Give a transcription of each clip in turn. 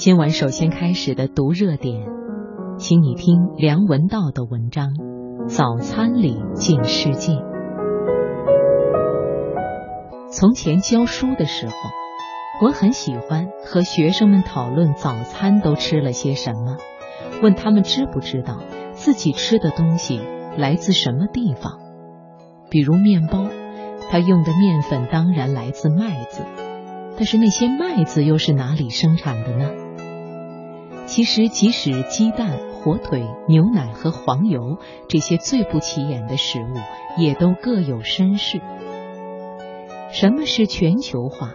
今晚首先开始的读热点，请你听梁文道的文章《早餐里见世界》。从前教书的时候，我很喜欢和学生们讨论早餐都吃了些什么，问他们知不知道自己吃的东西来自什么地方。比如面包，它用的面粉当然来自麦子，但是那些麦子又是哪里生产的呢？其实，即使鸡蛋、火腿、牛奶和黄油这些最不起眼的食物，也都各有身世。什么是全球化？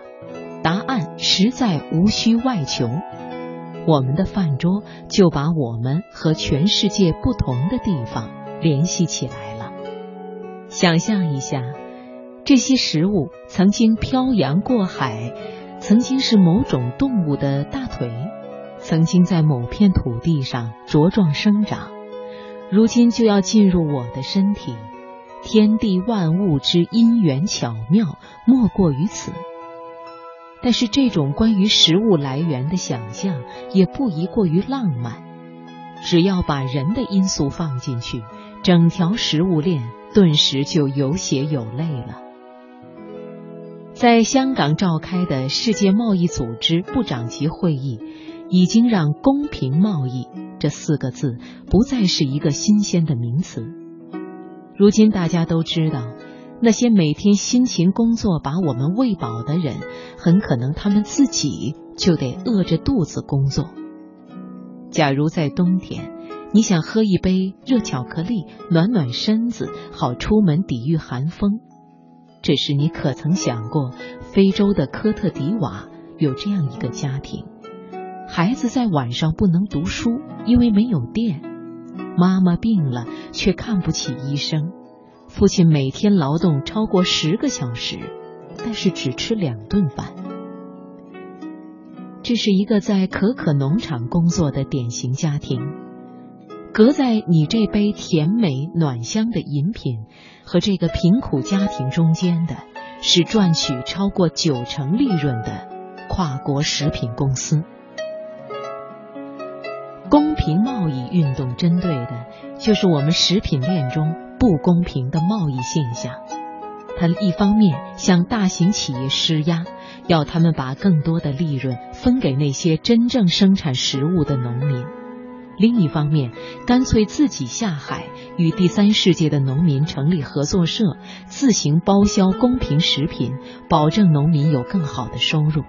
答案实在无需外求。我们的饭桌就把我们和全世界不同的地方联系起来了。想象一下，这些食物曾经漂洋过海，曾经是某种动物的大腿，曾经在某片土地上茁壮生长，如今就要进入我的身体。天地万物之因缘巧妙，莫过于此。但是，这种关于食物来源的想象也不宜过于浪漫。只要把人的因素放进去，整条食物链顿时就有血有泪了。在香港召开的世界贸易组织部长级会议，已经让“公平贸易”这四个字不再是一个新鲜的名词。如今大家都知道，那些每天辛勤工作把我们喂饱的人，很可能他们自己就得饿着肚子工作。假如在冬天，你想喝一杯热巧克力暖暖身子，好出门抵御寒风，这时你可曾想过，非洲的科特迪瓦有这样一个家庭，孩子在晚上不能读书，因为没有电。妈妈病了，却看不起医生；父亲每天劳动超过十个小时，但是只吃两顿饭。这是一个在可可农场工作的典型家庭。隔在你这杯甜美暖香的饮品和这个贫苦家庭中间的，是赚取超过九成利润的跨国食品公司。公平贸易运动针对的就是我们食品链中不公平的贸易现象。它一方面向大型企业施压，要他们把更多的利润分给那些真正生产食物的农民；另一方面，干脆自己下海与第三世界的农民成立合作社，自行包销公平食品，保证农民有更好的收入。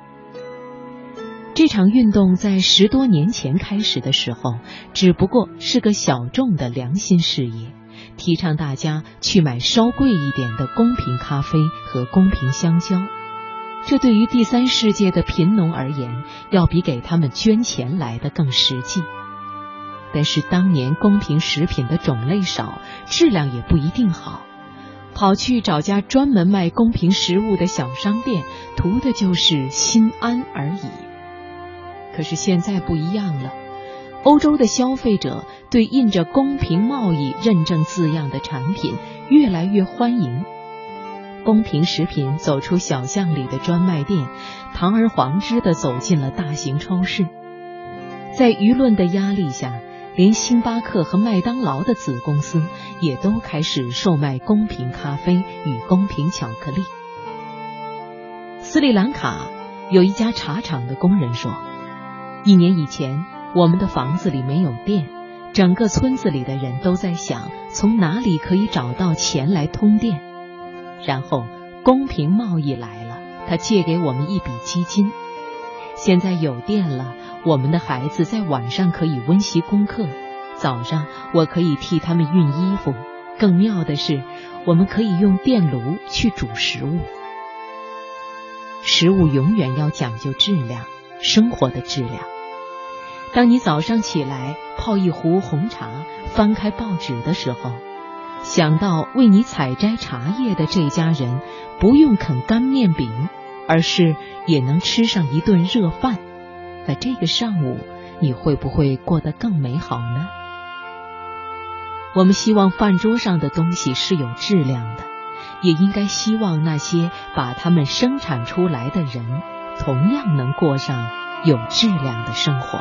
这场运动在十多年前开始的时候，只不过是个小众的良心事业，提倡大家去买稍贵一点的公平咖啡和公平香蕉。这对于第三世界的贫农而言，要比给他们捐钱来的更实际。但是当年公平食品的种类少，质量也不一定好，跑去找家专门卖公平食物的小商店，图的就是心安而已。可是现在不一样了，欧洲的消费者对印着“公平贸易”认证字样的产品越来越欢迎。公平食品走出小巷里的专卖店，堂而皇之的走进了大型超市。在舆论的压力下，连星巴克和麦当劳的子公司也都开始售卖公平咖啡与公平巧克力。斯里兰卡有一家茶厂的工人说。一年以前，我们的房子里没有电，整个村子里的人都在想从哪里可以找到钱来通电。然后公平贸易来了，他借给我们一笔基金。现在有电了，我们的孩子在晚上可以温习功课，早上我可以替他们熨衣服。更妙的是，我们可以用电炉去煮食物。食物永远要讲究质量，生活的质量。当你早上起来泡一壶红茶，翻开报纸的时候，想到为你采摘茶叶的这家人不用啃干面饼，而是也能吃上一顿热饭，在这个上午你会不会过得更美好呢？我们希望饭桌上的东西是有质量的，也应该希望那些把它们生产出来的人同样能过上。有质量的生活。